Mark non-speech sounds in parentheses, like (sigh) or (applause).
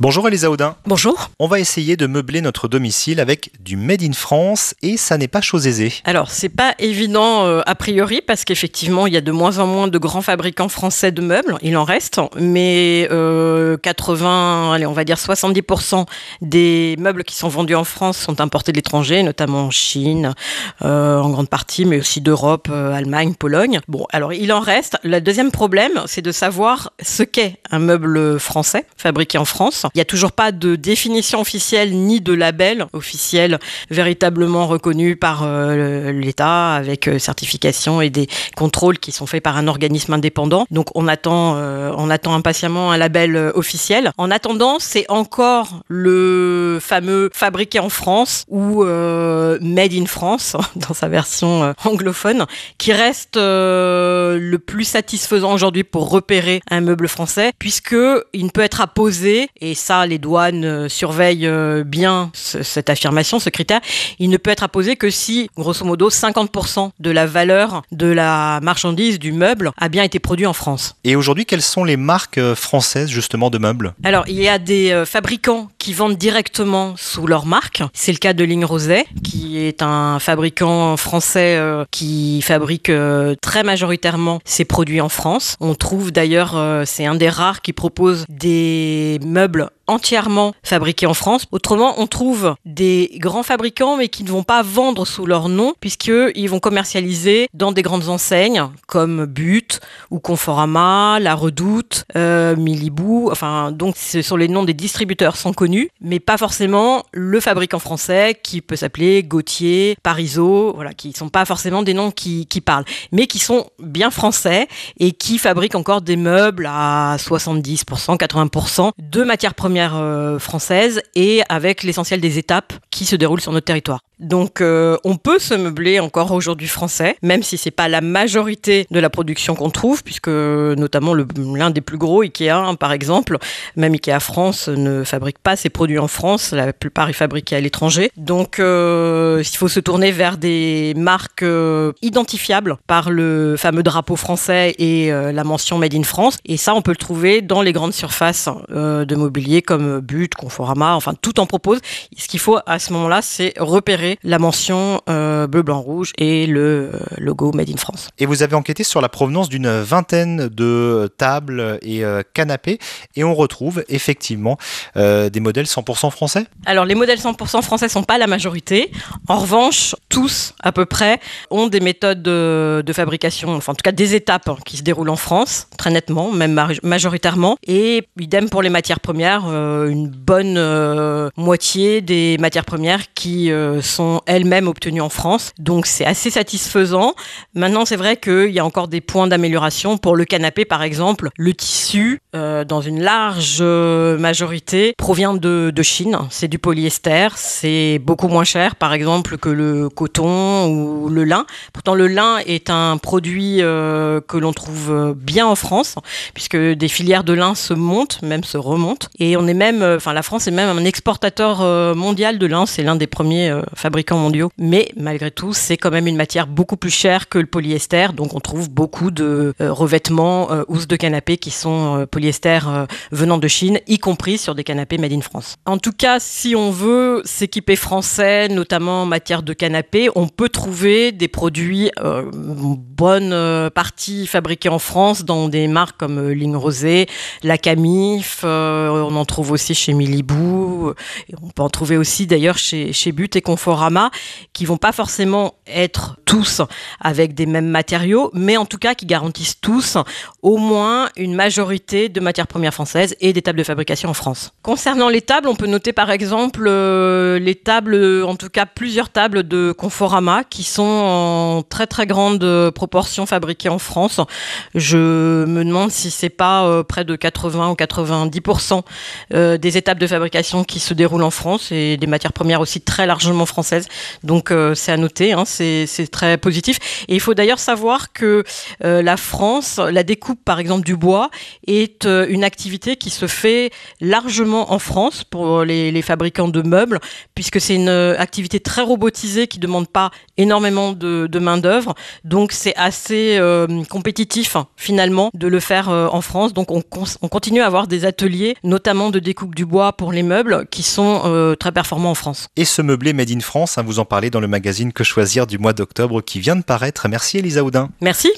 Bonjour Elisa Audin. Bonjour. On va essayer de meubler notre domicile avec du Made in France et ça n'est pas chose aisée. Alors, c'est pas évident euh, a priori parce qu'effectivement, il y a de moins en moins de grands fabricants français de meubles. Il en reste, mais euh, 80, allez, on va dire 70% des meubles qui sont vendus en France sont importés de l'étranger, notamment en Chine, euh, en grande partie, mais aussi d'Europe, euh, Allemagne, Pologne. Bon, alors il en reste. Le deuxième problème, c'est de savoir ce qu'est un meuble français fabriqué en France. Il n'y a toujours pas de définition officielle ni de label officiel véritablement reconnu par euh, l'État avec euh, certification et des contrôles qui sont faits par un organisme indépendant. Donc on attend, euh, on attend impatiemment un label officiel. En attendant, c'est encore le fameux fabriqué en France ou made in France (laughs) dans sa version anglophone qui reste le plus satisfaisant aujourd'hui pour repérer un meuble français puisque il ne peut être apposé et ça les douanes euh, surveillent euh, bien ce- cette affirmation, ce critère, il ne peut être apposé que si grosso modo 50% de la valeur de la marchandise du meuble a bien été produit en France. Et aujourd'hui, quelles sont les marques euh, françaises justement de meubles? Alors, il y a des fabricants qui vendent directement sous leur marque. C'est le cas de Ligne Roset, qui est un fabricant français qui fabrique très majoritairement ses produits en France. On trouve d'ailleurs, c'est un des rares qui propose des meubles couple entièrement fabriqués en France. Autrement, on trouve des grands fabricants mais qui ne vont pas vendre sous leur nom puisqu'ils vont commercialiser dans des grandes enseignes comme But ou Conforama, La Redoute, euh, Milibou. Enfin, donc ce sont les noms des distributeurs sont connus, mais pas forcément le fabricant français qui peut s'appeler Gauthier, Parizeau, voilà, qui sont pas forcément des noms qui parlent, mais qui sont bien français et qui fabriquent encore des meubles à 70%, 80% de matières premières euh, françaises et avec l'essentiel des étapes qui se déroulent sur notre territoire. Donc euh, on peut se meubler encore aujourd'hui français, même si c'est pas la majorité de la production qu'on trouve, puisque notamment l'un des plus gros, Ikea hein, par exemple, même Ikea France ne fabrique pas ses produits en France, la plupart est fabriqués à l'étranger. Donc euh, il faut se tourner vers des marques euh, identifiables par le fameux drapeau français et la mention Made in France. Et ça, on peut le trouver dans les grandes surfaces euh, de mobilier comme But, Conforama, enfin tout en propose. Ce qu'il faut à ce moment-là, c'est repérer la mention euh, bleu, blanc, rouge et le euh, logo Made in France. Et vous avez enquêté sur la provenance d'une vingtaine de tables et euh, canapés et on retrouve effectivement euh, des modèles 100% français. Alors, les modèles 100% français sont pas la majorité. En revanche, tous, à peu près, ont des méthodes de, de fabrication, enfin, en tout cas, des étapes hein, qui se déroulent en France, très nettement, même ma- majoritairement. Et idem pour les matières premières, une bonne moitié des matières premières qui euh, elles-mêmes obtenues en France. Donc, c'est assez satisfaisant. Maintenant, c'est vrai qu'il y a encore des points d'amélioration. Pour le canapé, par exemple, le tissu, euh, dans une large euh, majorité, provient de, Chine. C'est du polyester. C'est beaucoup moins cher, par exemple, que le coton ou le lin. Pourtant, le lin est un produit euh, que l'on trouve bien en France, puisque des filières de lin se montent, même se remontent. Et on est même, enfin, la France est même un exportateur mondial de lin. C'est l'un des premiers euh, mondiaux. Mais malgré tout, c'est quand même une matière beaucoup plus chère que le polyester. Donc, on trouve beaucoup de euh, revêtements, euh, housses de canapé qui sont euh, polyester euh, venant de Chine, y compris sur des canapés made in France. En tout cas, si on veut s'équiper français, notamment en matière de canapé, on peut trouver des produits bonne partie fabriqués en France dans des marques comme Ligne Rosée, La Camif, on en trouve aussi chez Milibou, on peut en trouver aussi d'ailleurs chez, chez But et Conforama, qui vont pas forcément être tous avec des mêmes matériaux, mais en tout cas qui garantissent tous au moins une majorité de matières premières françaises et des tables de fabrication en France. Concernant les tables, on peut noter par exemple euh, les tables, en tout cas plusieurs tables de Conforama qui sont en très très grande proportion fabriquées en France. Je me demande si c'est pas euh, près de 80 ou 90% euh, des étapes de fabrication qui se déroulent en France et des matières premières aussi très largement françaises Donc c'est à noter, hein, c'est très positif. Et il faut d'ailleurs savoir que la France, la découpe par exemple du bois, est une activité qui se fait largement en France pour les, fabricants de meubles, puisque c'est une activité très robotisée qui ne demande pas énormément de, main-d'œuvre. Donc c'est assez compétitif finalement de le faire en France. Donc on, on continue à avoir des ateliers, notamment de découpe du bois pour les meubles, qui sont euh, très performants en France. Et ce meublé Made in France, hein, vous en parlez dans le magazine Que choisir du mois d'octobre qui vient de paraître. Merci Elisa Houdin. Merci.